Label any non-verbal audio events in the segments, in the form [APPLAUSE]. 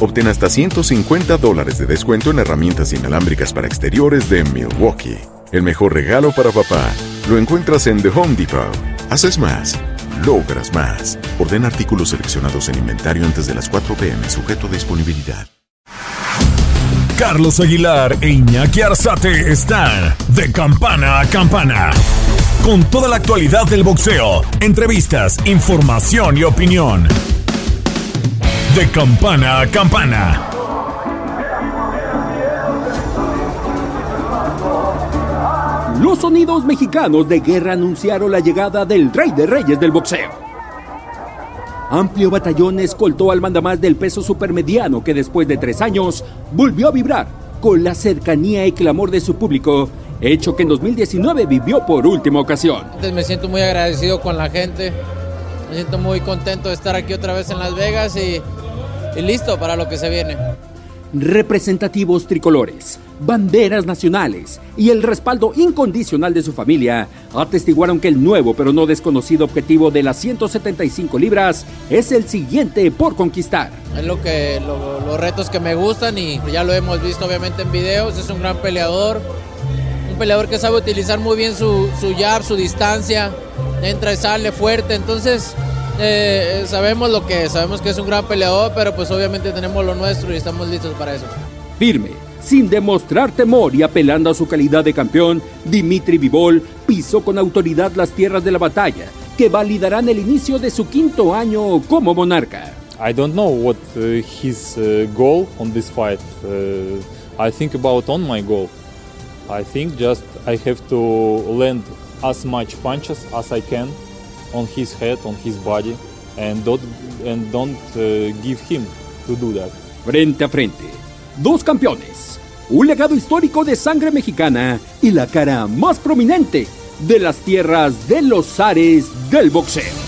Obtén hasta 150 dólares de descuento en herramientas inalámbricas para exteriores de Milwaukee. El mejor regalo para papá lo encuentras en The Home Depot. Haces más, logras más. Orden artículos seleccionados en inventario antes de las 4 pm, sujeto a disponibilidad. Carlos Aguilar e Iñaki Arzate están de campana a campana. Con toda la actualidad del boxeo, entrevistas, información y opinión. De campana a campana. Los sonidos mexicanos de guerra anunciaron la llegada del rey de reyes del boxeo. Amplio batallón escoltó al mandamás del peso supermediano que después de tres años volvió a vibrar con la cercanía y clamor de su público, hecho que en 2019 vivió por última ocasión. Me siento muy agradecido con la gente, me siento muy contento de estar aquí otra vez en Las Vegas y, y listo para lo que se viene. Representativos tricolores, banderas nacionales y el respaldo incondicional de su familia atestiguaron que el nuevo pero no desconocido objetivo de las 175 libras es el siguiente por conquistar. Es lo que lo- los retos que me gustan y ya lo hemos visto obviamente en videos. Es un gran peleador, un peleador que sabe utilizar muy bien su, su jab, su distancia, entra y sale fuerte. Entonces eh, sabemos lo que es, sabemos que es un gran peleador, pero pues obviamente tenemos lo nuestro y estamos listos para eso. Firme, sin demostrar temor y apelando a su calidad de campeón, Dimitri Vivol pisó con autoridad las tierras de la batalla, que validarán el inicio de su quinto año como monarca. I don't know what uh, his uh, goal on this fight. Uh, I think about on my goal. I think just I have to land as much punches as I can on his head, on his body, and don't and don't uh, give him to do that. Frente a frente, dos campeones, un legado histórico de sangre mexicana y la cara más prominente de las tierras de los ares del boxeo.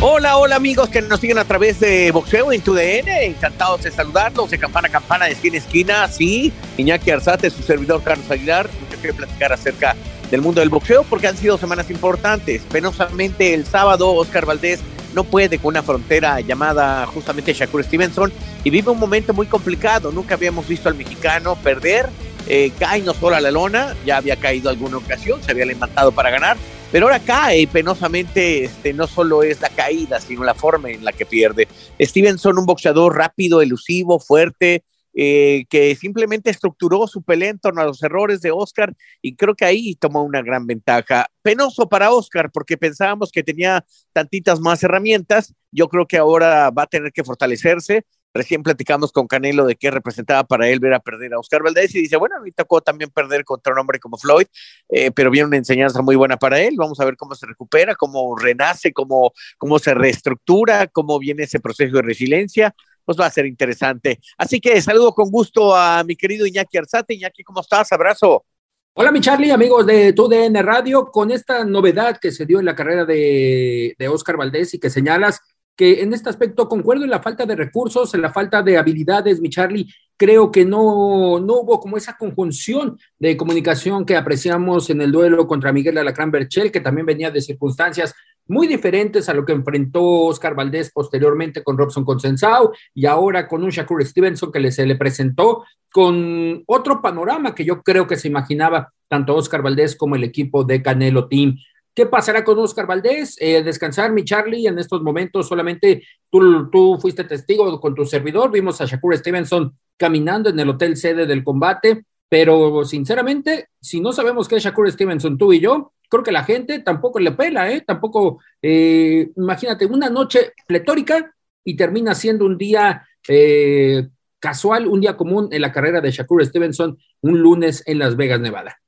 Hola, hola amigos que nos siguen a través de Boxeo en TUDN, encantados de saludarlos de campana a campana, de esquina a esquina, sí, Iñaki Arzate, su servidor Carlos Aguilar, mucho que platicar acerca del mundo del boxeo porque han sido semanas importantes. Penosamente el sábado Oscar Valdés no puede con una frontera llamada justamente Shakur Stevenson y vive un momento muy complicado. Nunca habíamos visto al mexicano perder, eh, cae no solo a la lona, ya había caído alguna ocasión, se había levantado para ganar, pero ahora cae y penosamente este, no solo es la caída, sino la forma en la que pierde. Stevenson, un boxeador rápido, elusivo, fuerte, eh, que simplemente estructuró su pelea en torno a los errores de Oscar y creo que ahí tomó una gran ventaja. Penoso para Oscar porque pensábamos que tenía tantitas más herramientas. Yo creo que ahora va a tener que fortalecerse Recién platicamos con Canelo de qué representaba para él ver a perder a Oscar Valdés y dice, bueno, a mí tocó también perder contra un hombre como Floyd, eh, pero viene una enseñanza muy buena para él. Vamos a ver cómo se recupera, cómo renace, cómo, cómo se reestructura, cómo viene ese proceso de resiliencia. Pues va a ser interesante. Así que saludo con gusto a mi querido Iñaki Arzate. Iñaki, ¿cómo estás? Abrazo. Hola, mi Charlie, amigos de TUDN Radio, con esta novedad que se dio en la carrera de, de Oscar Valdés y que señalas, que en este aspecto concuerdo en la falta de recursos, en la falta de habilidades, mi Charlie. Creo que no, no hubo como esa conjunción de comunicación que apreciamos en el duelo contra Miguel Alacrán Berchel, que también venía de circunstancias muy diferentes a lo que enfrentó Oscar Valdés posteriormente con Robson Consensao y ahora con un Shakur Stevenson que se le presentó con otro panorama que yo creo que se imaginaba tanto Oscar Valdés como el equipo de Canelo Team. ¿Qué pasará con Oscar Valdés? Eh, descansar, mi Charlie, en estos momentos solamente tú, tú fuiste testigo con tu servidor, vimos a Shakur Stevenson caminando en el hotel sede del combate, pero sinceramente, si no sabemos qué es Shakur Stevenson, tú y yo, creo que la gente tampoco le pela, ¿eh? Tampoco, eh, imagínate, una noche pletórica y termina siendo un día eh, casual, un día común en la carrera de Shakur Stevenson, un lunes en Las Vegas, Nevada.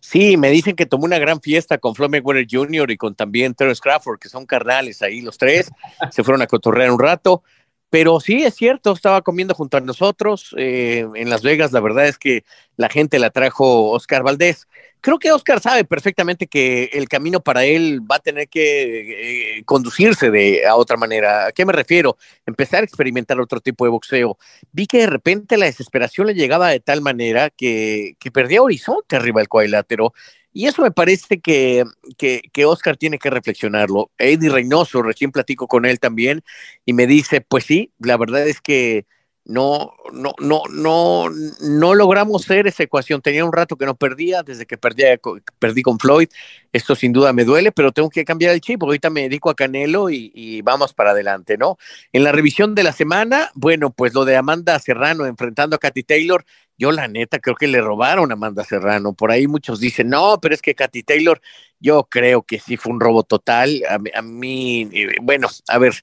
Sí, me dicen que tomó una gran fiesta con Flo Mayweather Jr. y con también Terence Crawford, que son carnales ahí los tres. Se fueron a cotorrear un rato. Pero sí, es cierto, estaba comiendo junto a nosotros eh, en Las Vegas. La verdad es que la gente la trajo Oscar Valdés. Creo que Oscar sabe perfectamente que el camino para él va a tener que eh, conducirse de a otra manera. ¿A qué me refiero? Empezar a experimentar otro tipo de boxeo. Vi que de repente la desesperación le llegaba de tal manera que, que perdía horizonte arriba del cuadrilátero. Y eso me parece que, que, que, Oscar tiene que reflexionarlo. Eddie Reynoso, recién platico con él también, y me dice, pues sí, la verdad es que no, no, no, no, no logramos hacer esa ecuación. Tenía un rato que no perdía, desde que perdí, perdí con Floyd. Esto sin duda me duele, pero tengo que cambiar el chip, ahorita me dedico a Canelo y, vamos para adelante, ¿no? En la revisión de la semana, bueno, pues lo de Amanda Serrano enfrentando a Katy Taylor, yo la neta creo que le robaron a Amanda Serrano. Por ahí muchos dicen, no, pero es que Katy Taylor, yo creo que sí fue un robo total. A, a mí, eh, bueno, a ver,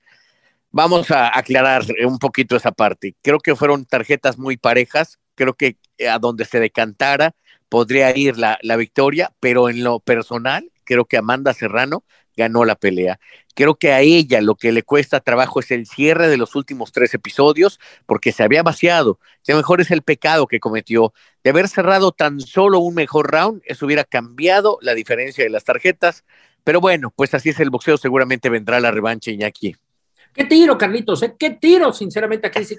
vamos a aclarar un poquito esa parte. Creo que fueron tarjetas muy parejas. Creo que a donde se decantara podría ir la, la victoria, pero en lo personal, creo que Amanda Serrano ganó la pelea. Creo que a ella lo que le cuesta trabajo es el cierre de los últimos tres episodios, porque se había vaciado. A lo mejor es el pecado que cometió. De haber cerrado tan solo un mejor round, eso hubiera cambiado la diferencia de las tarjetas. Pero bueno, pues así es el boxeo. Seguramente vendrá la revancha, Iñaki. ¿Qué tiro, Carlitos? ¿eh? ¿Qué tiro? Sinceramente, aquí sí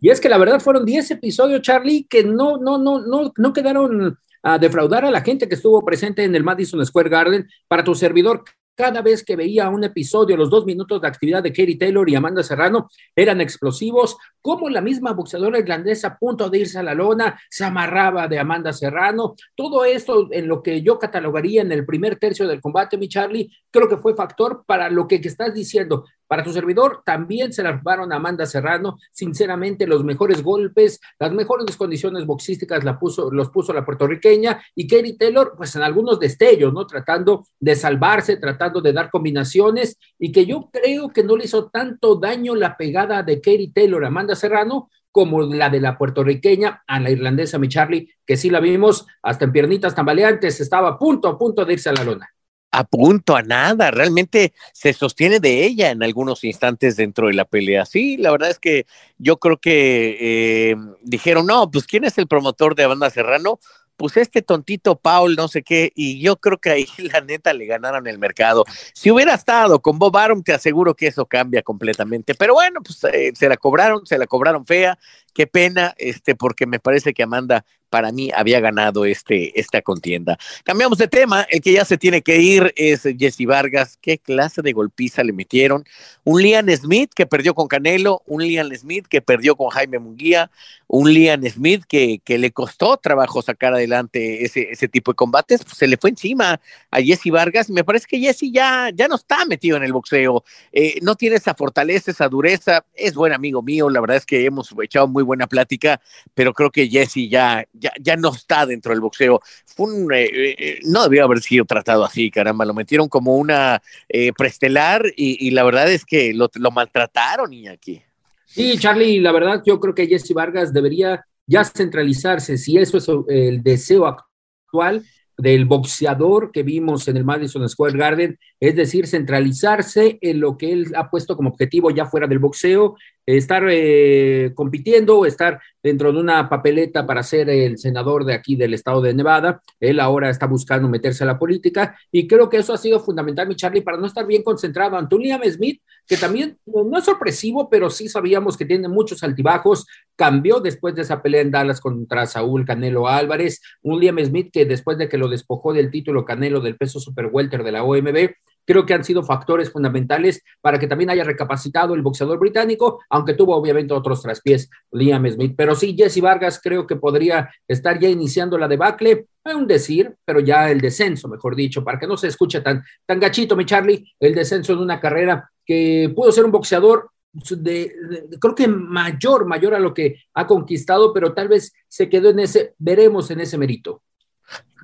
Y es que la verdad fueron 10 episodios, Charlie, que no, no, no, no, no quedaron a defraudar a la gente que estuvo presente en el Madison Square Garden para tu servidor cada vez que veía un episodio, los dos minutos de actividad de Katie Taylor y Amanda Serrano eran explosivos, como la misma boxeadora irlandesa a punto de irse a la lona se amarraba de Amanda Serrano. Todo esto en lo que yo catalogaría en el primer tercio del combate, mi Charlie, creo que fue factor para lo que, que estás diciendo. Para tu servidor también se la robaron a Amanda Serrano. Sinceramente, los mejores golpes, las mejores condiciones boxísticas la puso, los puso la puertorriqueña y Katie Taylor, pues en algunos destellos, ¿no? Tratando de salvarse, tratando de dar combinaciones y que yo creo que no le hizo tanto daño la pegada de Katie Taylor a Amanda Serrano como la de la puertorriqueña a la irlandesa, mi Charlie, que sí la vimos hasta en piernitas tambaleantes, estaba a punto, a punto de irse a la lona a punto a nada, realmente se sostiene de ella en algunos instantes dentro de la pelea. Sí, la verdad es que yo creo que eh, dijeron, no, pues ¿quién es el promotor de Banda Serrano? Pues este tontito Paul, no sé qué, y yo creo que ahí [LAUGHS] la neta le ganaron el mercado. Si hubiera estado con Bob Arum, te aseguro que eso cambia completamente. Pero bueno, pues eh, se la cobraron, se la cobraron fea. Qué pena, este, porque me parece que Amanda para mí había ganado este, esta contienda. Cambiamos de tema, el que ya se tiene que ir es Jesse Vargas. ¿Qué clase de golpiza le metieron? Un Lian Smith que perdió con Canelo, un Lian Smith que perdió con Jaime Munguía, un Lian Smith que, que le costó trabajo sacar adelante ese, ese tipo de combates, pues se le fue encima a Jesse Vargas. Me parece que Jesse ya, ya no está metido en el boxeo, eh, no tiene esa fortaleza, esa dureza, es buen amigo mío, la verdad es que hemos echado muy buena plática, pero creo que Jesse ya, ya, ya no está dentro del boxeo. Un, eh, eh, no debió haber sido tratado así, caramba, lo metieron como una eh, prestelar y, y, la verdad es que lo, lo maltrataron, y aquí. Sí, Charlie, la verdad yo creo que Jesse Vargas debería ya centralizarse, si eso es el deseo actual del boxeador que vimos en el Madison Square Garden, es decir, centralizarse en lo que él ha puesto como objetivo ya fuera del boxeo, estar eh, compitiendo, estar dentro de una papeleta para ser el senador de aquí del estado de Nevada. Él ahora está buscando meterse a la política y creo que eso ha sido fundamental, mi Charlie, para no estar bien concentrado ante un Liam Smith, que también no es sorpresivo, pero sí sabíamos que tiene muchos altibajos. Cambió después de esa pelea en Dallas contra Saúl Canelo Álvarez, un Liam Smith que después de que lo despojó del título Canelo del peso super welter de la OMB, creo que han sido factores fundamentales para que también haya recapacitado el boxeador británico, aunque tuvo obviamente otros traspiés, Liam Smith. Pero sí, Jesse Vargas creo que podría estar ya iniciando la debacle, es un decir, pero ya el descenso, mejor dicho, para que no se escuche tan, tan gachito, mi Charlie, el descenso de una carrera que pudo ser un boxeador de, creo que mayor, mayor a lo que ha conquistado, pero tal vez se quedó en ese, veremos en ese mérito.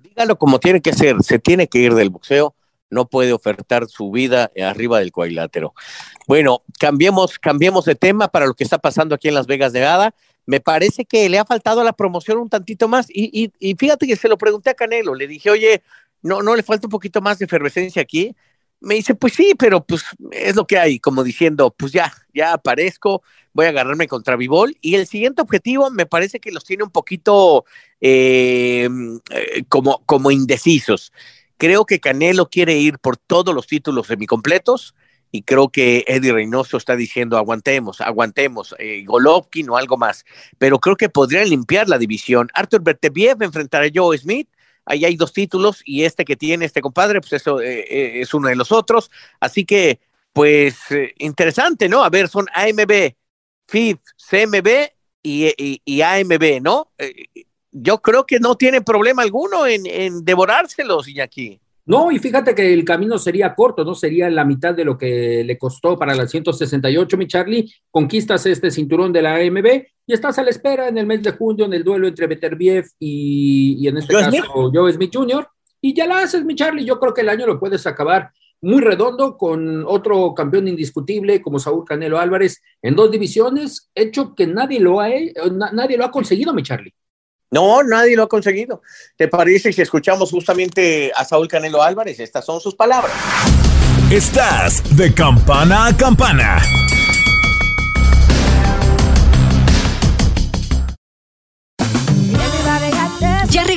Dígalo como tiene que ser, se tiene que ir del boxeo no puede ofertar su vida arriba del cuadrilátero. Bueno, cambiemos, cambiemos de tema para lo que está pasando aquí en Las Vegas, Nevada. Me parece que le ha faltado a la promoción un tantito más. Y, y, fíjate que se lo pregunté a Canelo. Le dije, oye, ¿no, ¿no le falta un poquito más de efervescencia aquí? Me dice, pues sí, pero pues es lo que hay, como diciendo, pues ya, ya aparezco, voy a agarrarme contra Vivol. Y el siguiente objetivo me parece que los tiene un poquito eh, eh, como, como indecisos. Creo que Canelo quiere ir por todos los títulos semicompletos y creo que Eddie Reynoso está diciendo aguantemos, aguantemos, eh, Golovkin o algo más. Pero creo que podrían limpiar la división. Arthur Bertebiev enfrentará a Joe Smith. Ahí hay dos títulos y este que tiene este compadre, pues eso eh, eh, es uno de los otros. Así que, pues, interesante, ¿no? A ver, son AMB, FIF, CMB y AMB, ¿no? Yo creo que no tiene problema alguno en, en devorárselos, Iñaki. No, y fíjate que el camino sería corto, ¿no? Sería la mitad de lo que le costó para la 168, mi Charlie. Conquistas este cinturón de la AMB y estás a la espera en el mes de junio en el duelo entre Beterbiev y, y en este caso Joe Smith Jr. Y ya la haces, mi Charlie. Yo creo que el año lo puedes acabar muy redondo con otro campeón indiscutible como Saúl Canelo Álvarez en dos divisiones, hecho que nadie lo ha, nadie lo ha conseguido, mi Charlie. No, nadie lo ha conseguido. ¿Te parece si escuchamos justamente a Saúl Canelo Álvarez? Estas son sus palabras. Estás de campana a campana.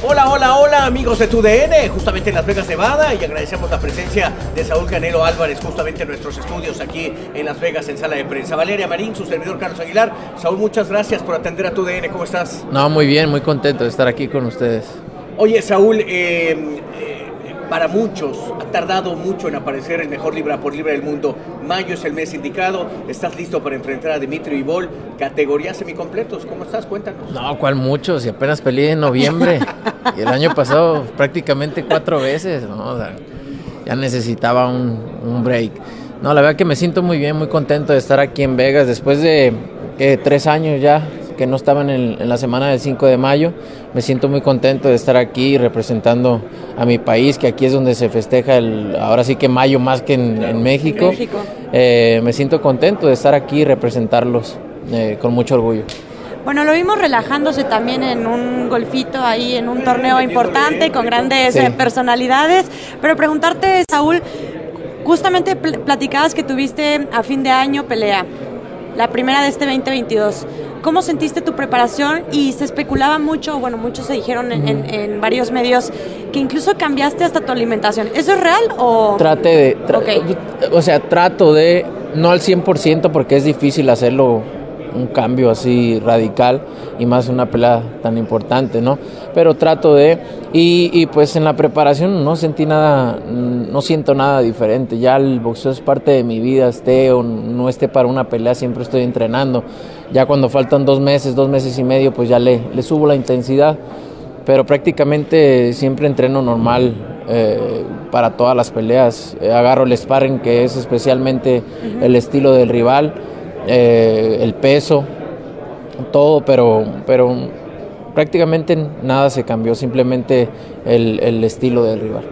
Hola, hola, hola amigos de TUDN, justamente en Las Vegas, Nevada, y agradecemos la presencia de Saúl Canelo Álvarez, justamente en nuestros estudios aquí en Las Vegas, en sala de prensa. Valeria Marín, su servidor Carlos Aguilar. Saúl, muchas gracias por atender a TUDN, ¿cómo estás? No, muy bien, muy contento de estar aquí con ustedes. Oye, Saúl, eh, eh, para muchos ha tardado mucho en aparecer el mejor libra por libra del mundo. Mayo es el mes indicado. ¿Estás listo para enfrentar a Dimitri Vivol? Categorías semicompletos. ¿Cómo estás? Cuéntanos. No, ¿cuál mucho? Si apenas peleé en noviembre. [LAUGHS] y el año pasado prácticamente cuatro veces. ¿no? ya necesitaba un, un, break. No, la verdad que me siento muy bien, muy contento de estar aquí en Vegas después de tres años ya que no estaban en, la semana del 5 de mayo. Me siento muy contento de estar aquí representando a mi país, que aquí es donde se festeja el, ahora sí que mayo más que en, México. Eh, me siento contento de estar aquí y representarlos eh, con mucho orgullo. Bueno, lo vimos relajándose también en un golfito ahí, en un torneo importante con grandes eh, personalidades. Pero preguntarte, Saúl, justamente platicabas que tuviste a fin de año pelea, la primera de este 2022. ¿Cómo sentiste tu preparación? Y se especulaba mucho, bueno, muchos se dijeron en, varios medios que incluso cambiaste hasta tu alimentación. ¿Eso es real o...? Trate de... O sea, trato de, no al 100% porque es difícil hacerlo un cambio así radical y más una pelea tan importante, ¿no? Pero trato de y, pues en la preparación no sentí nada, no siento nada diferente. Ya el boxeo es parte de mi vida, esté o no esté para una pelea, siempre estoy entrenando. Ya cuando faltan dos meses, dos meses y medio, pues ya le, le subo la intensidad. Pero prácticamente siempre entreno normal eh, para todas las peleas. agarro el sparring, que es especialmente el estilo del rival eh, el peso, todo, pero, pero prácticamente nada se cambió, simplemente el, el estilo del rival.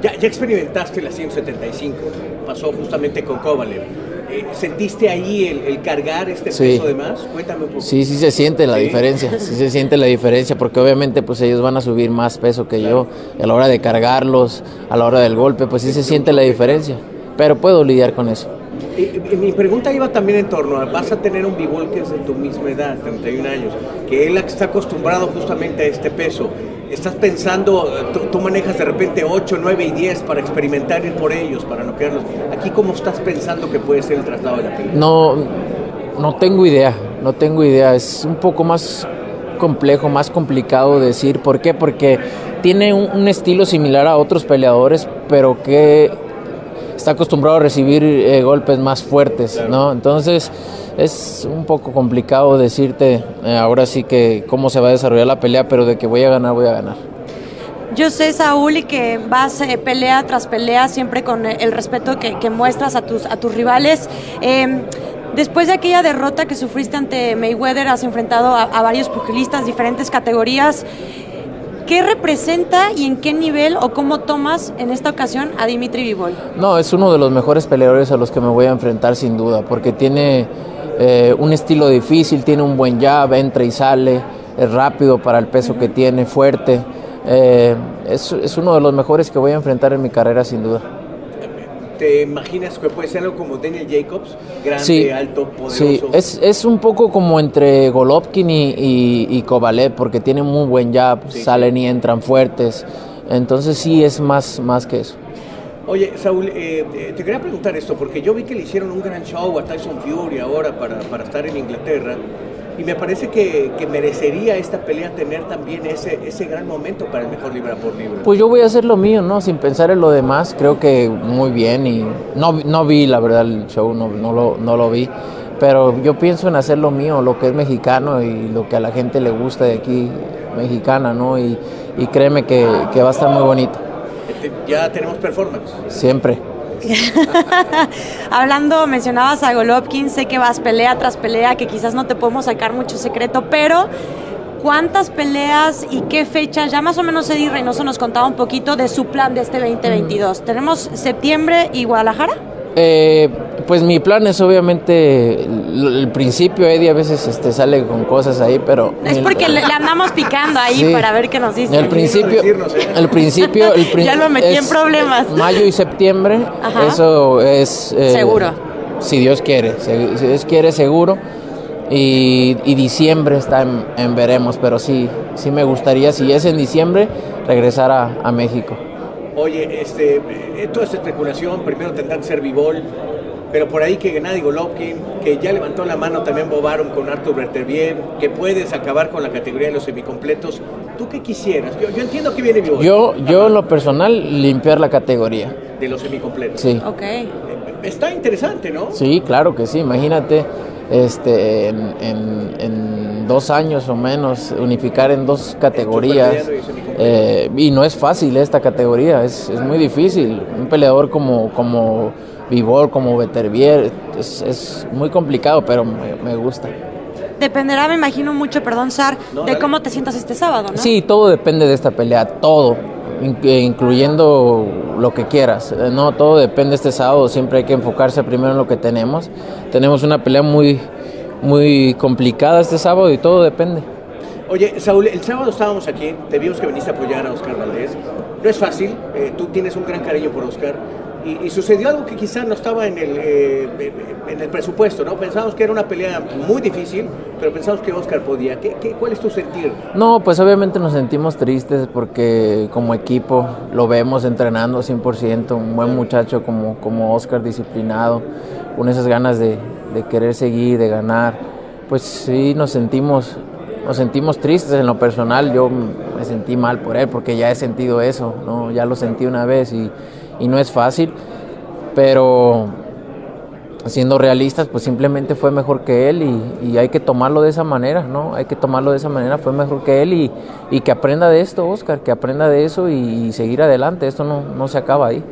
Ya, ya, experimentaste la 175, pasó justamente con Kovalev. Eh, ¿Sentiste ahí el, cargar este peso de más? Cuéntame un poco. Sí, sí se siente la diferencia, sí se siente la diferencia, porque obviamente pues ellos van a subir más peso que yo, a la hora de cargarlos, a la hora del golpe, pues sí se siente la diferencia, pero puedo lidiar con eso mi pregunta iba también en torno a, vas a tener un bivol que es de tu misma edad, 31 años, que él está acostumbrado justamente a este peso. Estás pensando, tú, manejas de repente 8, 9 y 10 para experimentar ir por ellos, para no quedarlos. Aquí, ¿cómo estás pensando que puede ser el traslado de la pelea? No, no tengo idea, no tengo idea. Es un poco más complejo, más complicado decir. ¿Por qué? Porque tiene un estilo similar a otros peleadores, pero que está acostumbrado a recibir eh, golpes más fuertes, ¿no? Entonces es un poco complicado decirte eh, ahora sí que cómo se va a desarrollar la pelea, pero de que voy a ganar, voy a ganar. Yo sé, Saúl, y que vas eh, pelea tras pelea siempre con el respeto que, muestras a tus, a tus rivales. Em, después de aquella derrota que sufriste ante Mayweather, has enfrentado a, a varios pugilistas, diferentes categorías. ¿Qué representa y en qué nivel o cómo tomas en esta ocasión a Dimitri Vivol? No, es uno de los mejores peleadores a los que me voy a enfrentar sin duda, porque tiene eh, un estilo difícil, tiene un buen jab, entra y sale, es rápido para el peso que tiene, fuerte. Eh, es, es uno de los mejores que voy a enfrentar en mi carrera sin duda. ¿Te imaginas que puede ser algo como Daniel Jacobs? Grande, alto, poderoso. Sí, es, es, un poco como entre Golovkin y, y, Kovalev, porque tienen muy buen jab, salen y entran fuertes. Entonces sí es más, más que eso. Oye, Saúl, eh, eh, te quería preguntar esto, porque yo vi que le hicieron un gran show a Tyson Fury ahora para, para estar en Inglaterra. Y me parece que, merecería esta pelea tener también ese, ese gran momento para el mejor libra por libra. Pues yo voy a hacer lo mío, ¿no? Sin pensar en lo demás, creo que muy bien y no, no vi, la verdad, el show, no, no, lo, no lo vi, pero yo pienso en hacer lo mío, lo que es mexicano y lo que a la gente le gusta de aquí, mexicana, ¿no? Y, y créeme que, que va a estar muy bonito. Ya tenemos performance. Siempre. [LAUGHS] Hablando, mencionabas a Golovkin, sé que vas pelea tras pelea, que quizás no te podemos sacar mucho secreto, pero ¿cuántas peleas y qué fechas? Ya más o menos Eddie Reynoso nos contaba un poquito de su plan de este 2022. ¿Tenemos septiembre y Guadalajara? Eh, pues mi plan es obviamente el, el principio, Eddie a veces este, sale con cosas ahí, pero... Es porque le, le andamos picando ahí Sí. para ver qué nos dice. El principio, el principio, el [LAUGHS] prin- Ya lo metí en problemas. Mayo y septiembre, Ajá. eso es eh, Seguro. Si Dios quiere, si Dios quiere seguro. Y, y diciembre está en, en veremos, pero sí, sí me gustaría, si es en diciembre, regresar a, a México. Oye, este, eh, toda esta especulación, primero tendrá que ser Vivol, pero por ahí que Gennady Golovkin, que ya levantó la mano también Bob Arum con Artur Berterbiev, que puedes acabar con la categoría de los semicompletos. ¿Tú qué quisieras? Yo, yo entiendo que viene Vivol. Yo, yo en lo personal, limpiar la categoría. De los semicompletos. Sí. Ok. Está interesante, ¿no? Sí, claro que sí. Imagínate, este, en, en- en dos años o menos, unificar en dos categorías. Eh, y no es fácil esta categoría, es, es muy difícil. Un peleador como, como Vivor, como Beterbier, es, es muy complicado, pero me, me gusta. Dependerá, me imagino mucho, perdón, Sar, de cómo te sientas este sábado, ¿no? Sí, todo depende de esta pelea, todo, eh, incluyendo lo que quieras. Eh, No, todo depende este sábado, siempre hay que enfocarse primero en lo que tenemos. Tenemos una pelea muy, muy complicada este sábado y todo depende. Oye, Saúl, el sábado estábamos aquí, te vimos que viniste a apoyar a Oscar Valdés. No es fácil, eh, tú tienes un gran cariño por Oscar. Y, y sucedió algo que quizás no estaba en el, eh, en el presupuesto, ¿no? Pensábamos que era una pelea muy difícil, pero pensamos que Oscar podía. ¿Qué, qué, cuál es tu sentir? No, pues obviamente nos sentimos tristes porque como equipo lo vemos entrenando 100%, un buen muchacho como, como Oscar, disciplinado, con esas ganas de, de querer seguir, de ganar. Pues sí, nos sentimos, nos sentimos tristes en lo personal. Yo me sentí mal por él porque ya he sentido eso, ¿no? ya lo sentí una vez y, y no es fácil, pero siendo realistas, pues simplemente fue mejor que él y, y hay que tomarlo de esa manera, ¿no? Hay que tomarlo de esa manera, fue mejor que él y, que aprenda de esto, Oscar, que aprenda de eso y, y seguir adelante, esto no, no se acaba ahí.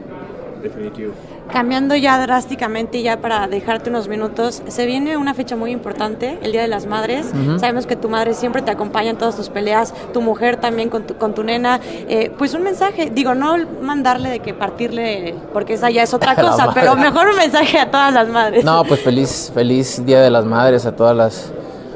Definitivo. Cambiando ya drásticamente, ya para dejarte unos minutos, se viene una fecha muy importante, el Día de las Madres. Sabemos que tu madre siempre te acompaña en todas tus peleas, tu mujer también con tu, con tu nena. Eh, pues un mensaje, digo, no mandarle de que partirle, porque esa ya es otra [LAUGHS] cosa, pero mejor un mensaje a todas las madres. No, pues feliz, feliz Día de las Madres a todas las,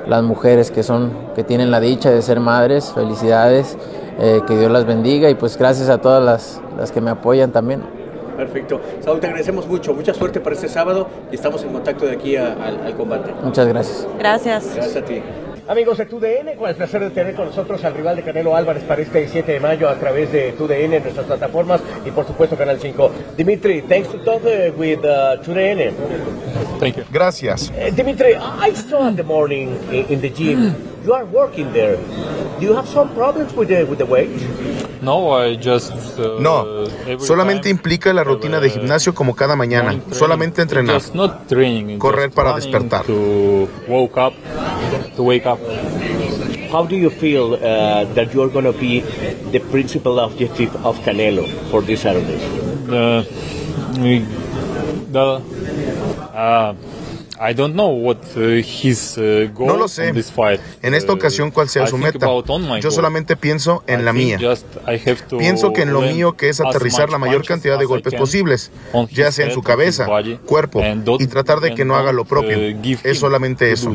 las mujeres que son, que tienen la dicha de ser madres, felicidades, eh, que Dios las bendiga y pues gracias a todas las, las que me apoyan también. Perfecto. Saúl, te agradecemos mucho. Mucha suerte para este sábado y estamos en contacto de aquí a- al, al combate. Muchas gracias. Gracias. Gracias a ti. Amigos de TUDN, con el placer de tener con nosotros al rival de Canelo Álvarez para este 7 de mayo a través de TUDN en nuestras plataformas y por supuesto Canal 5. Dimitri, thanks to talk uh, with uh, TUDN. Thank you. Gracias. Uh, Dimitri, I saw in the morning in, in the gym you are working there. Do you have some problems with the with the weight? No, I just. uh, No, solamente time implica la rutina de gimnasio como cada mañana, training. solamente entrenar. Just not training, Correr just para despertar. To woke up, to wake up. How do you feel uh, that you are going to be the principal objective of Canelo for this Saturday? Uh, we- the, uh, I don't know what uh, his uh, goal No lo sé. on this fight. En esta Uh, ocasión, ¿cuál sea I su think meta? about on my Yo goal. solamente pienso en I la think mía. just I have to Pienso que en lo mío que es aterrizar la mayor cantidad de golpes posibles, ya sea en head, su cabeza, body, cuerpo, y tratar de que and no haga lo propio. uh, Es solamente to eso.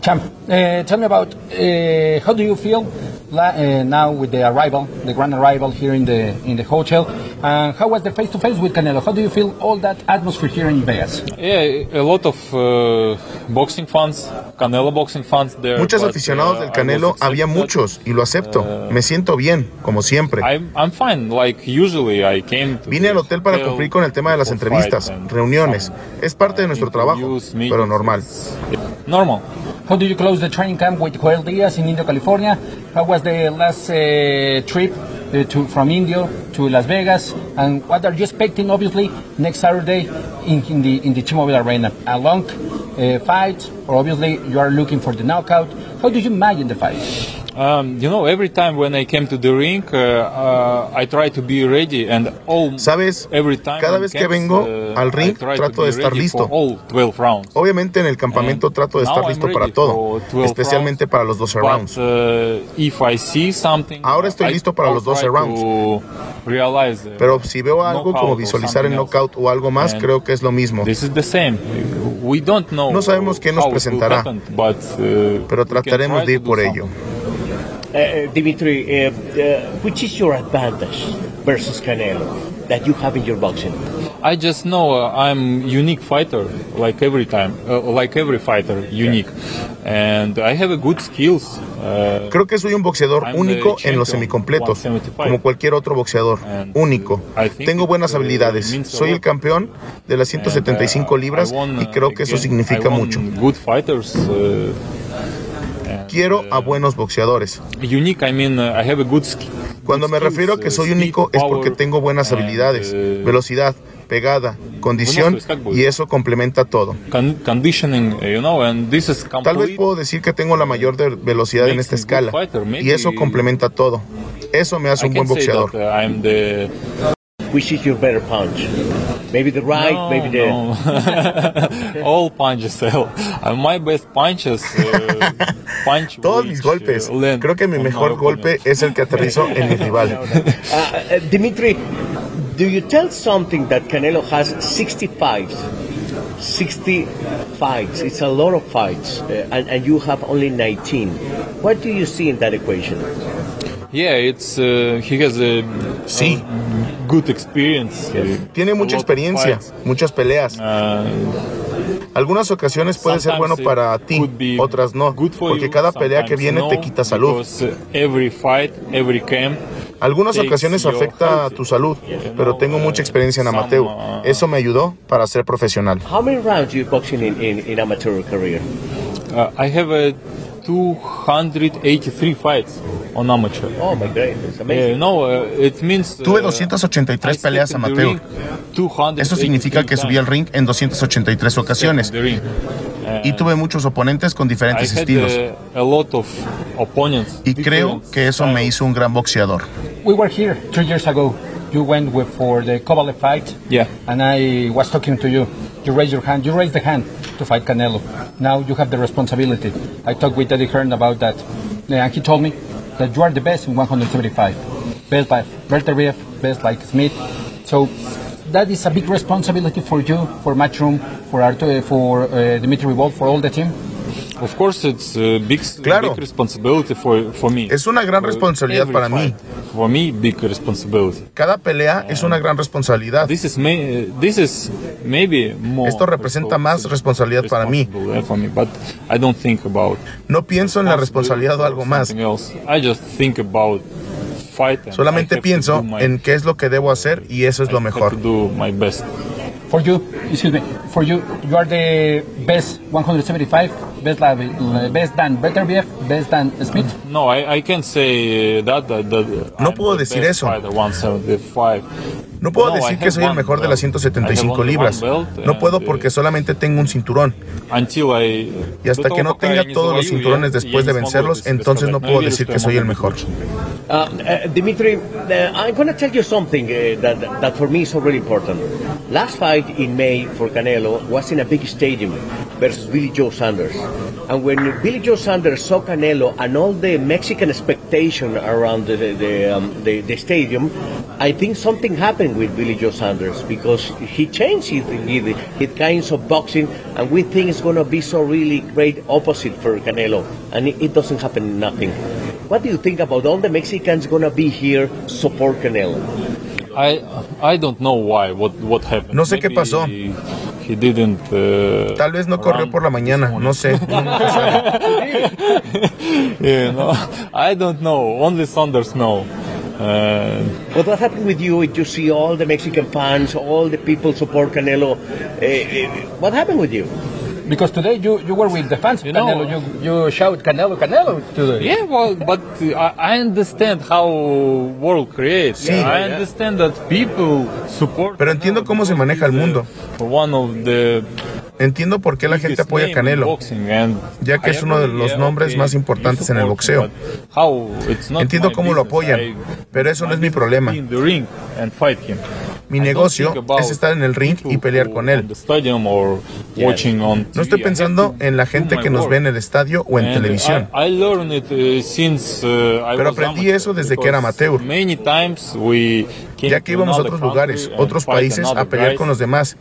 Champ, uh, tell me about uh, how do you feel uh, now with the arrival, the grand arrival here in the in the hotel, and how was the face to face with Canelo? How do you feel all that atmosphere here in Vegas? Yeah, a lot of uh, boxing fans, Canelo boxing fans there. Muchos but, aficionados uh, del I Canelo había muchos y lo acepto. Uh, Me siento bien, como siempre. I'm, I'm fine. Like usually, I came to Vine al hotel para cumplir con el tema de las entrevistas, reuniones. Es parte de nuestro trabajo, pero normal. Normal. How do you close the training camp with Joel Diaz in Indio, California? How was the last uh, trip uh, to, from India to Las Vegas? And what are you expecting, obviously, next Saturday in, in the in the T-Mobile Arena? A long uh, fight, or obviously you are looking for the knockout? How do you imagine the fight? You know, every time when I came to the ring, I try to be ready, and all. Sabes, cada vez que vengo uh, al ring trato de estar listo. for all 12 rounds. Obviamente en el campamento trato de estar listo para todo, for 12 especialmente para los 12 But, rounds. uh, if I see something, Ahora estoy listo para los 12 try rounds. Pero si veo algo knockout como visualizar el knockout o algo más, creo que es lo mismo. This is the same. We don't know No sabemos qué nos presentará, uh, pero trataremos try de to ir do por ello. Uh, Dimitri, uh, uh, which is your advantage versus Canelo that you have in your boxing? I just know uh, I'm unique fighter, like every time, uh, like every fighter, unique, and I have a good skills. Uh, Creo que soy un boxeador I'm the único en los semicompletos, 175. como cualquier otro boxeador, único. I think Tengo buenas habilidades. Soy el campeón de las 175 And, uh, libras y creo que eso significa mucho. Good fighters. Uh, Quiero a uh, buenos boxeadores. Unique, I mean, uh, I have a good sk- Cuando me refiero a que soy único es porque tengo buenas habilidades, velocidad, pegada, condición y eso complementa todo. con- conditioning, uh, you know, and this is Tal vez puedo decir que tengo la mayor de- velocidad en esta escala y eso complementa todo. Eso me hace un buen boxeador. That, I'm Which is your better punch? Maybe the right, No, maybe the. no. [LAUGHS] All punches. hell. Uh, my best punches. Uh, [LAUGHS] punch Todos which, mis golpes. uh, land Creo que mi mejor my golpe es el que aterrizó en mi rival. Uh, Dimitri, do you tell something that Canelo has 60 fights? 60 fights. It's a lot of fights, uh, and, and you have only 19. What do you see in that equation? Yeah, it's uh, he has a, Sí. a good experience. Tiene mucha experiencia, muchas peleas. Uh, Algunas ocasiones puede ser bueno para ti, could be otras no, good for porque you, cada pelea que viene no, te quita salud. because, uh, every fight, every camp. Algunas ocasiones your afecta a health. tu salud, pero tengo mucha experiencia en some, amateur. uh, Eso me ayudó para ser profesional. How many rounds you boxing in, in, in amateur career? Uh, I have a 283 fights on amateur. Oh my God, it's amazing. Yeah, no, uh, it means. Tuve uh, 283 I peleas amateur. ring 283 Eso significa que subí al ring en 283 ocasiones in the ring. y tuve muchos oponentes con diferentes estilos. uh, a lot of opponents. Y creo que eso me hizo un gran boxeador. We were here two years ago. You went with, for the Kovalev fight. Yeah. And I was talking to you. You raised your hand. You raised the hand to fight Canelo. Now you have the responsibility. I talked with Eddie Hearn about that. And he told me that you are the best in 175. Best by Berteriev, best like Smith. So that is a big responsibility for you, for Matchroom, for Artur, for uh, Dimitri Revolt, for all the team. Of course, it's a big, Claro. big responsibility for, for me. Es una gran responsabilidad para mí. For me, big responsibility. Cada pelea es una gran responsabilidad. This is, may, this is maybe more. Esto representa más responsabilidad para mí. for me, but I don't think about No pienso en la responsabilidad o algo más. else. I just think about fight. Solamente pienso my- en qué es lo que debo hacer y eso es lo I have mejor. To do my best. For you, excuse me, for you, you are the best 175, best, like, best than Beterbiev, best than Smith. No, I, I can't say that. that, that No I'm puedo the decir best eso. fighter, 175. No puedo decir que soy el mejor de las 175 libras. No puedo porque solamente tengo un cinturón. Y hasta que no tenga todos los cinturones después de vencerlos, entonces no puedo decir que soy el mejor. Ah, eh, Dimitri, eh, I'm going to tell you something eh, that, that for me is really important. Last fight in May for Canelo was in a big stadium. Versus Billy Joe Sanders. And when Billy Joe Sanders saw Canelo and all the Mexican expectation around the, the, um, the, the stadium, I think something happened with Billy Joe Sanders because he changed his, his, his kinds of boxing and we think it's going to be so really great opposite for Canelo. And it, it doesn't happen nothing. What do you think about all the Mexicans gonna be here support Canelo? I, I don't know why, what, what happened. No sé qué pasó. He didn't. Uh, Tal vez no corrió por la mañana, no sé. uno nunca sabe. yeah, no, I don't know. Only Saunders know. Uh, But what happened with you? Did you see all the Mexican fans, all the people support Canelo? Eh, eh, what happened with you? Because today you, you were with the fans You know- Canelo. You, you shout Canelo, Canelo today. yeah, well, but uh, I, I understand how world creates. Sí. I understand that people support. Pero entiendo cómo se maneja el mundo. One of the Entiendo por qué la gente apoya a Canelo, ya que es uno de los nombres más importantes en el boxeo. Entiendo cómo lo apoyan, pero eso no es mi problema. Mi negocio es estar en el ring y pelear con él. No estoy pensando en la gente que nos ve en el estadio o en televisión. Pero aprendí eso desde que era amateur. Ya que íbamos a otros lugares, otros países a pelear con los demás.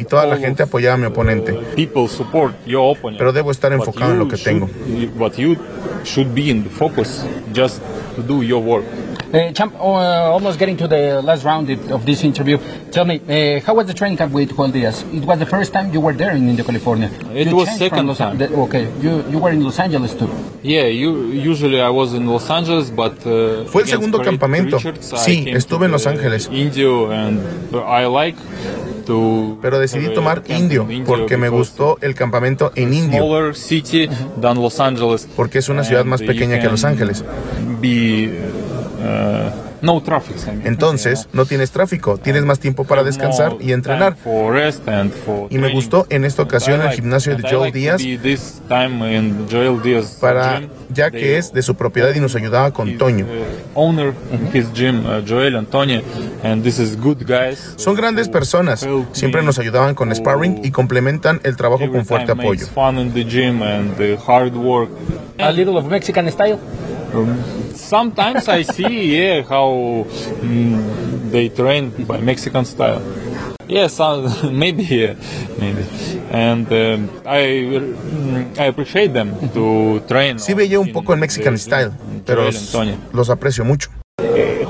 Y toda la gente apoyaba a mi oponente. Pero debo estar enfocado en lo que tengo. Uh, champ, uh, almost getting to the last round of this interview. Tell me, uh, how was the training camp with Joel Diaz? It was the first time you were there in Indio, California. It you was second Los, time. The, okay, you, you were in Los Angeles too. Yeah, you, usually I was in Los Angeles, but uh, fue el segundo campamento. Richards, sí, estuve en Los Ángeles. Indio and I like to Pero decidí tomar Indio porque me gustó el campamento en Indio. City than Los Angeles. Porque es una ciudad más pequeña que Los Ángeles. Uh, no traffic. Entonces, no tienes tráfico, tienes más tiempo para descansar y entrenar. Y me gustó en esta ocasión el gimnasio de Joel Díaz para ya que es de su propiedad y nos ayudaba con Toño. Uh, Son grandes personas, siempre nos ayudaban con sparring y complementan el trabajo con fuerte apoyo. A little of Mexican style. Um, sometimes I see, yeah, how mm, they train by Mexican style. Yes, uh, [LAUGHS] maybe, yeah, maybe. And um, I, mm, I appreciate them to train. Sí veía un poco el Mexican style, pero los, los aprecio mucho.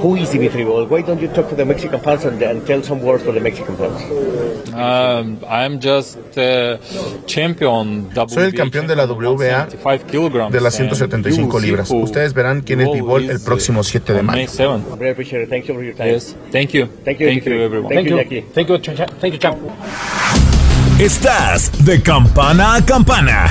Uh, who is Dimitri Vol? Why don't you talk to the Mexican fans and, and tell some words for the Mexican fans? Um, I'm just uh, champion Soy el campeón de la WBA de las 175 libras. Ustedes verán quién es Bivol el próximo 7 de mayo. Thank you for your time. Yes. Thank you. Thank you, Thank you everyone. Thank, you. Thank you, Thank you, champ. Estás de campana a campana.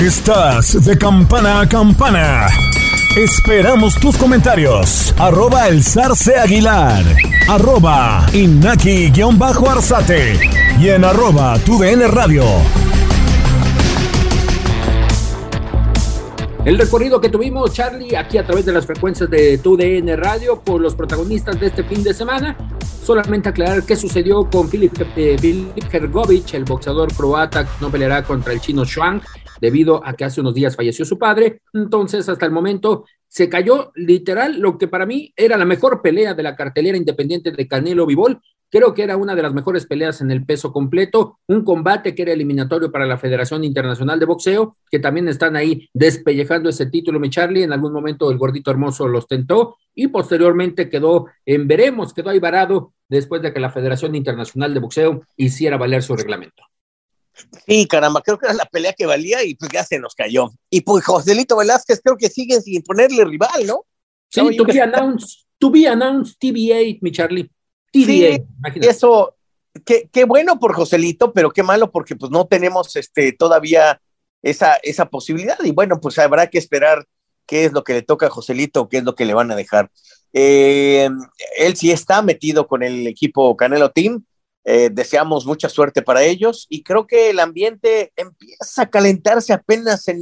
Estás de campana a campana. Esperamos tus comentarios. Arroba el zarce aguilar. Arroba inaki-arzate. Y en arroba tu radio. El recorrido que tuvimos, Charlie, aquí a través de las frecuencias de TUDN Radio por los protagonistas de este fin de semana. Solamente aclarar qué sucedió con Filip, eh, Hergovich, el boxeador croata no peleará contra el chino Shuang debido a que hace unos días falleció su padre. Entonces, hasta el momento, se cayó literal lo que para mí era la mejor pelea de la cartelera independiente de Canelo Vivol. Creo que era una de las mejores peleas en el peso completo, un combate que era eliminatorio para la Federación Internacional de Boxeo, que también están ahí despellejando ese título, mi Charlie. En algún momento el gordito hermoso los tentó y posteriormente quedó en veremos, quedó ahí varado después de que la Federación Internacional de Boxeo hiciera valer su reglamento. Sí, caramba, creo que era la pelea que valía y pues ya se nos cayó. Y pues Joselito Velázquez creo que sigue sin ponerle rival, ¿no? Sí, to be announced, to be announced, TBA, mi Charlie. TBA, sí, Eso, qué, qué bueno por Joselito, pero qué malo porque pues no tenemos este todavía esa, esa posibilidad. Y bueno, pues habrá que esperar qué es lo que le toca a Joselito, qué es lo que le van a dejar. Eh, él sí está metido con el equipo Canelo Team eh, deseamos mucha suerte para ellos y creo que el ambiente empieza a calentarse apenas en,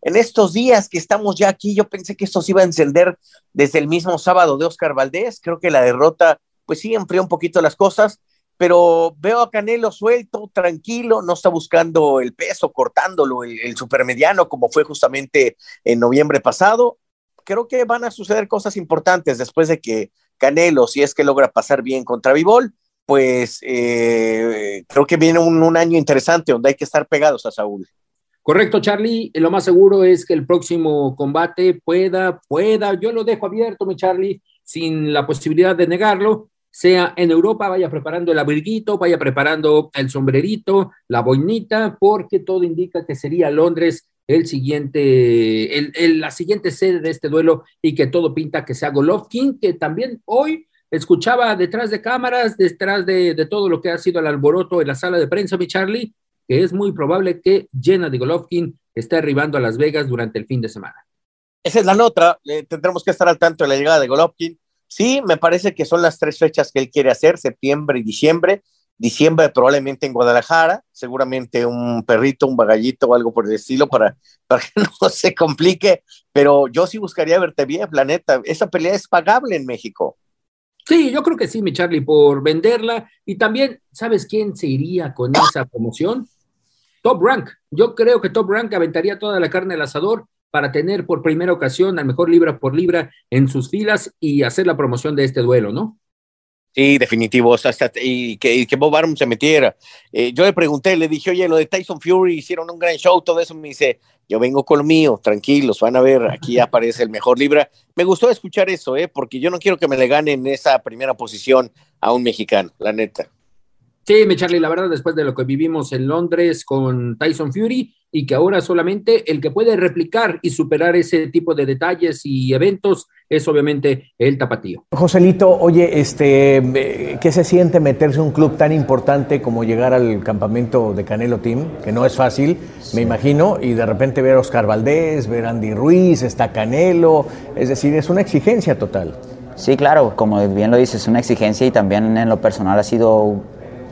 en estos días que estamos ya aquí. Yo pensé que esto se iba a encender desde el mismo sábado de Oscar Valdés. Creo que la derrota, pues sí, enfrió un poquito las cosas, pero veo a Canelo suelto, tranquilo, no está buscando el peso, cortándolo, el, el supermediano, como fue justamente en noviembre pasado. Creo que van a suceder cosas importantes después de que Canelo, si es que logra pasar bien contra Vivol, pues eh, creo que viene un, año interesante donde hay que estar pegados a Saúl. Correcto, Charlie. Lo más seguro es que el próximo combate pueda, pueda, yo lo dejo abierto, mi Charlie, sin la posibilidad de negarlo, sea en Europa, vaya preparando el abriguito, vaya preparando el sombrerito, la boinita, porque todo indica que sería Londres el siguiente, el, la siguiente sede de este duelo y que todo pinta que sea Golovkin, que también hoy escuchaba detrás de cámaras, detrás de, todo lo que ha sido el alboroto en la sala de prensa, mi Charlie, que es muy probable que Jenna de Golovkin esté arribando a Las Vegas durante el fin de semana. Esa es la nota, tendremos que estar al tanto de la llegada de Golovkin. Sí, me parece que son las tres fechas que él quiere hacer, septiembre y diciembre. Diciembre probablemente en Guadalajara, seguramente un perrito, un bagallito o algo por el estilo para, [LAUGHS] para que no se complique, pero yo sí buscaría verte bien, planeta. Esa pelea es pagable en México. Sí, yo creo que sí, mi Charlie, por venderla. Y también, ¿sabes quién se iría con esa promoción? Top Rank. Yo creo que Top Rank aventaría toda la carne al asador para tener por primera ocasión al mejor libra por libra en sus filas y hacer la promoción de este duelo, ¿no? Sí, definitivo. y, que, que, Bob Arum se metiera. Eh, yo le pregunté, le dije, oye, lo de Tyson Fury hicieron un gran show, todo eso. Me dice, yo vengo con lo mío, tranquilos, van a ver, aquí [LAUGHS] aparece el mejor Libra. Me gustó escuchar eso, ¿eh? porque yo no quiero que me le ganen esa primera posición a un mexicano, la neta. Sí, mi Charlie, la verdad, después de lo que vivimos en Londres con Tyson Fury y que ahora solamente el que puede replicar y superar ese tipo de detalles y eventos es obviamente el tapatío. Joselito, oye, este, eh, ¿qué se siente meterse en un club tan importante como llegar al campamento de Canelo Team? Que no es fácil, me imagino, y de repente ver a Oscar Valdés, ver a Andy Ruiz, está Canelo, es decir, es una exigencia total. Sí, claro, como bien lo dices, es una exigencia y también en lo personal ha sido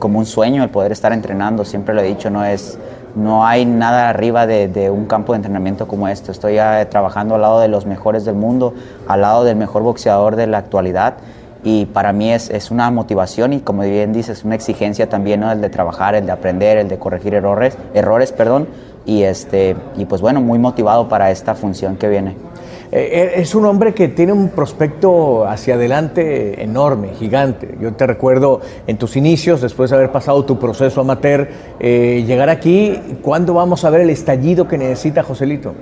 como un sueño el poder estar entrenando, siempre lo he dicho, no es no hay nada arriba de, un campo de entrenamiento como esto. Estoy trabajando al lado de los mejores del mundo, al lado del mejor boxeador de la actualidad y para mí es, es una motivación y como bien dices, una exigencia también, ¿no? el de trabajar, el de aprender, el de corregir errores, errores perdón, y, este, y pues bueno, muy motivado para esta función que viene. Eh, es un hombre que tiene un prospecto hacia adelante enorme, gigante. Yo te recuerdo en tus inicios, después de haber pasado tu proceso amateur, eh, llegar aquí, ¿cuándo vamos a ver el estallido que necesita Joselito?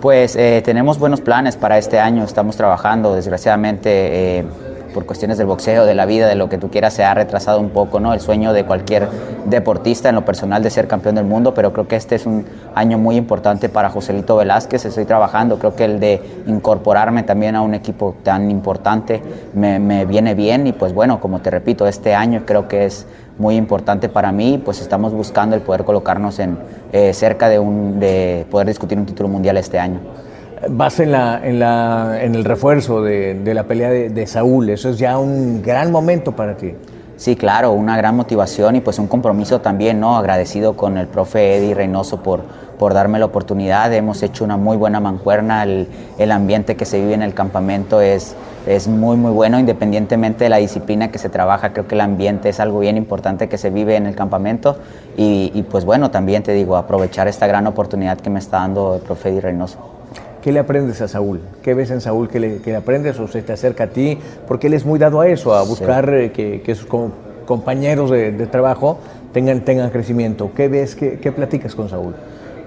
Pues eh, tenemos buenos planes para este año, estamos trabajando, desgraciadamente por cuestiones del boxeo, de la vida, de lo que tú quieras, se ha retrasado un poco, ¿no? El sueño de cualquier deportista en lo personal de ser campeón del mundo, pero creo que este es un año muy importante para Joselito Velázquez, estoy trabajando, creo que el de incorporarme también a un equipo tan importante me, viene bien. Y pues bueno, como te repito, este año creo que es muy importante para mí, pues estamos buscando el poder colocarnos en, eh, cerca de, un, de poder discutir un título mundial este año vas en, la, en, la, en el refuerzo de, de la pelea de, Saúl. Eso es ya un gran momento para ti. Sí, claro, una gran motivación y pues un compromiso también, ¿no? Agradecido con el profe Eddie Reynoso por, por darme la oportunidad. Hemos hecho una muy buena mancuerna. El, el ambiente que se vive en el campamento es, es muy, muy bueno, independientemente de la disciplina que se trabaja. Creo que el ambiente es algo bien importante que se vive en el campamento. Y, y pues bueno, también te digo, aprovechar esta gran oportunidad que me está dando el profe Eddie Reynoso. ¿Qué le aprendes a Saúl? ¿Qué ves en Saúl que le, aprendes o se te acerca a ti? Porque él es muy dado a eso, a buscar eh, que, sus compañeros de, trabajo tengan, tengan crecimiento. ¿Qué ves, qué, qué platicas con Saúl?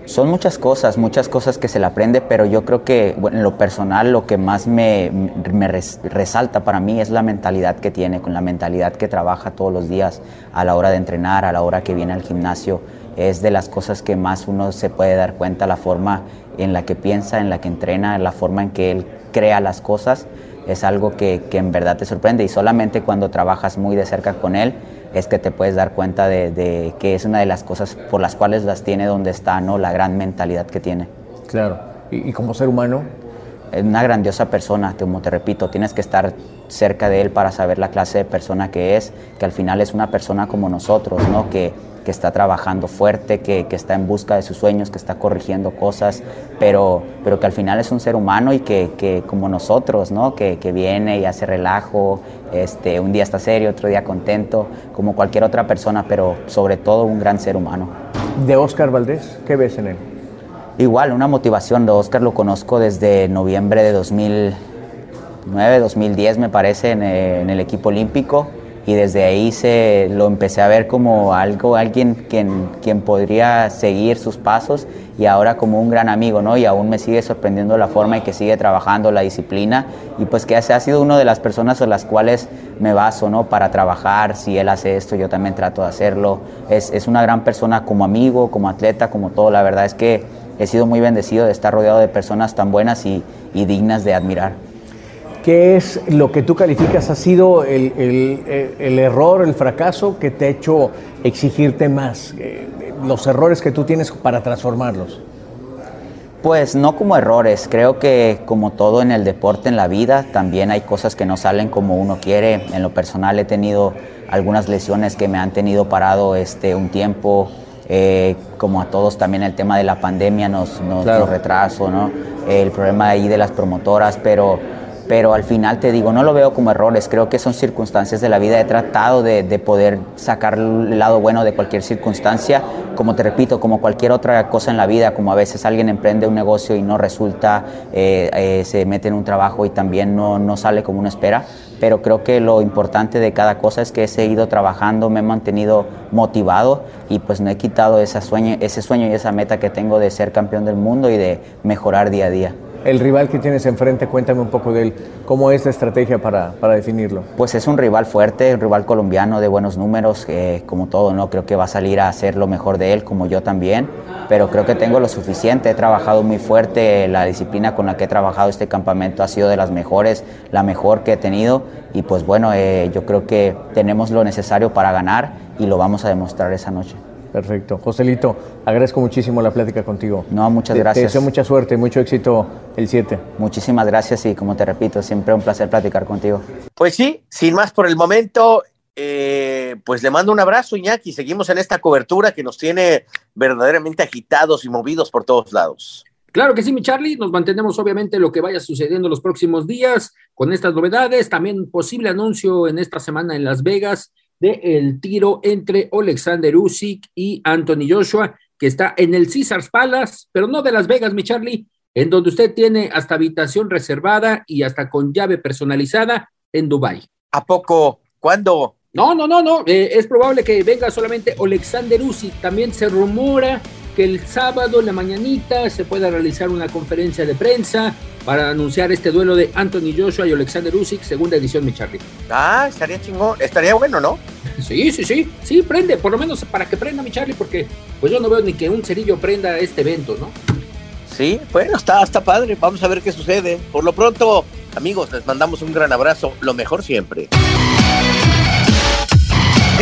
Son muchas cosas, muchas cosas que se le aprende, pero yo creo que bueno, en lo personal lo que más me, me, resalta para mí es la mentalidad que tiene, con la mentalidad que trabaja todos los días a la hora de entrenar, a la hora que viene al gimnasio. Es de las cosas que más uno se puede dar cuenta, la forma en la que piensa, en la que entrena, la forma en que él crea las cosas. Es algo que, que en verdad te sorprende y solamente cuando trabajas muy de cerca con él es que te puedes dar cuenta de, que es una de las cosas por las cuales las tiene donde está, ¿no? La gran mentalidad que tiene. Claro. ¿Y, como ser humano? Es una grandiosa persona, como te repito, tienes que estar cerca de él para saber la clase de persona que es, que al final es una persona como nosotros, ¿no? Que, que está trabajando fuerte, que, que, está en busca de sus sueños, que está corrigiendo cosas, pero, pero que al final es un ser humano y que, que como nosotros, ¿no? Que, que, viene y hace relajo, este, un día está serio, otro día contento, como cualquier otra persona, pero sobre todo un gran ser humano. De Oscar Valdés, ¿qué ves en él? Igual, una motivación de Oscar lo conozco desde noviembre de 2009, 2010 me parece, en, en el equipo olímpico y desde ahí se lo empecé a ver como algo, alguien quien, quien podría seguir sus pasos y ahora como un gran amigo, ¿no? Y aún me sigue sorprendiendo la forma en que sigue trabajando la disciplina y pues que ha sido una de las personas a las cuales me baso, ¿no? Para trabajar, si él hace esto, yo también trato de hacerlo. Es, es una gran persona como amigo, como atleta, como todo. La verdad es que he sido muy bendecido de estar rodeado de personas tan buenas y, y dignas de admirar. ¿Qué es lo que tú calificas ha sido el, error, el fracaso que te ha hecho exigirte más? Eh, los errores que tú tienes para transformarlos. Pues no como errores, creo que como todo en el deporte, en la vida, también hay cosas que no salen como uno quiere. En lo personal he tenido algunas lesiones que me han tenido parado este, un tiempo, eh, como a todos también el tema de la pandemia nos, nos, retraso, ¿no? el problema ahí de las promotoras, pero pero al final te digo, no lo veo como errores, creo que son circunstancias de la vida, he tratado de, poder sacar el lado bueno de cualquier circunstancia, como te repito, como cualquier otra cosa en la vida, como a veces alguien emprende un negocio y no resulta, eh, eh, se mete en un trabajo y también no, no sale como uno espera, pero creo que lo importante de cada cosa es que he seguido trabajando, me he mantenido motivado y pues no he quitado ese sueño, ese sueño y esa meta que tengo de ser campeón del mundo y de mejorar día a día. El rival que tienes enfrente, cuéntame un poco de él. ¿Cómo es la estrategia para, para definirlo? Pues es un rival fuerte, un rival colombiano de buenos números, como todo, ¿no? Creo que va a salir a hacer lo mejor de él, como yo también, pero creo que tengo lo suficiente. He trabajado muy fuerte, la disciplina con la que he trabajado este campamento ha sido de las mejores, la mejor que he tenido, y pues bueno, eh, yo creo que tenemos lo necesario para ganar y lo vamos a demostrar esa noche. Perfecto. Joselito, agradezco muchísimo la plática contigo. No, muchas gracias. Te deseo mucha suerte, mucho éxito el 7. Muchísimas gracias y como te repito, siempre un placer platicar contigo. Pues sí, sin más por el momento, eh, pues le mando un abrazo, Iñaki. Seguimos en esta cobertura que nos tiene verdaderamente agitados y movidos por todos lados. Claro que sí, mi Charlie. Nos mantenemos obviamente lo que vaya sucediendo los próximos días con estas novedades. También posible anuncio en esta semana en Las Vegas del tiro entre Alexander Usyk y Anthony Joshua, que está en el Caesars Palace, pero no de Las Vegas, mi Charlie, en donde usted tiene hasta habitación reservada y hasta con llave personalizada en Dubai. ¿A poco? ¿Cuándo? No, no, no, no. Eh, es probable que venga solamente Alexander Usyk. También se rumora que el sábado en la mañanita se pueda realizar una conferencia de prensa para anunciar este duelo de Anthony Joshua y Alexander Usyk, segunda edición, mi Charlie. Ah, estaría chingón, estaría bueno, ¿no? Sí, sí, sí, sí, prende, por lo menos para que prenda mi Charlie, porque pues yo no veo ni que un cerillo prenda este evento, ¿no? Sí, bueno, está, está padre, vamos a ver qué sucede. Por lo pronto, amigos, les mandamos un gran abrazo, lo mejor siempre.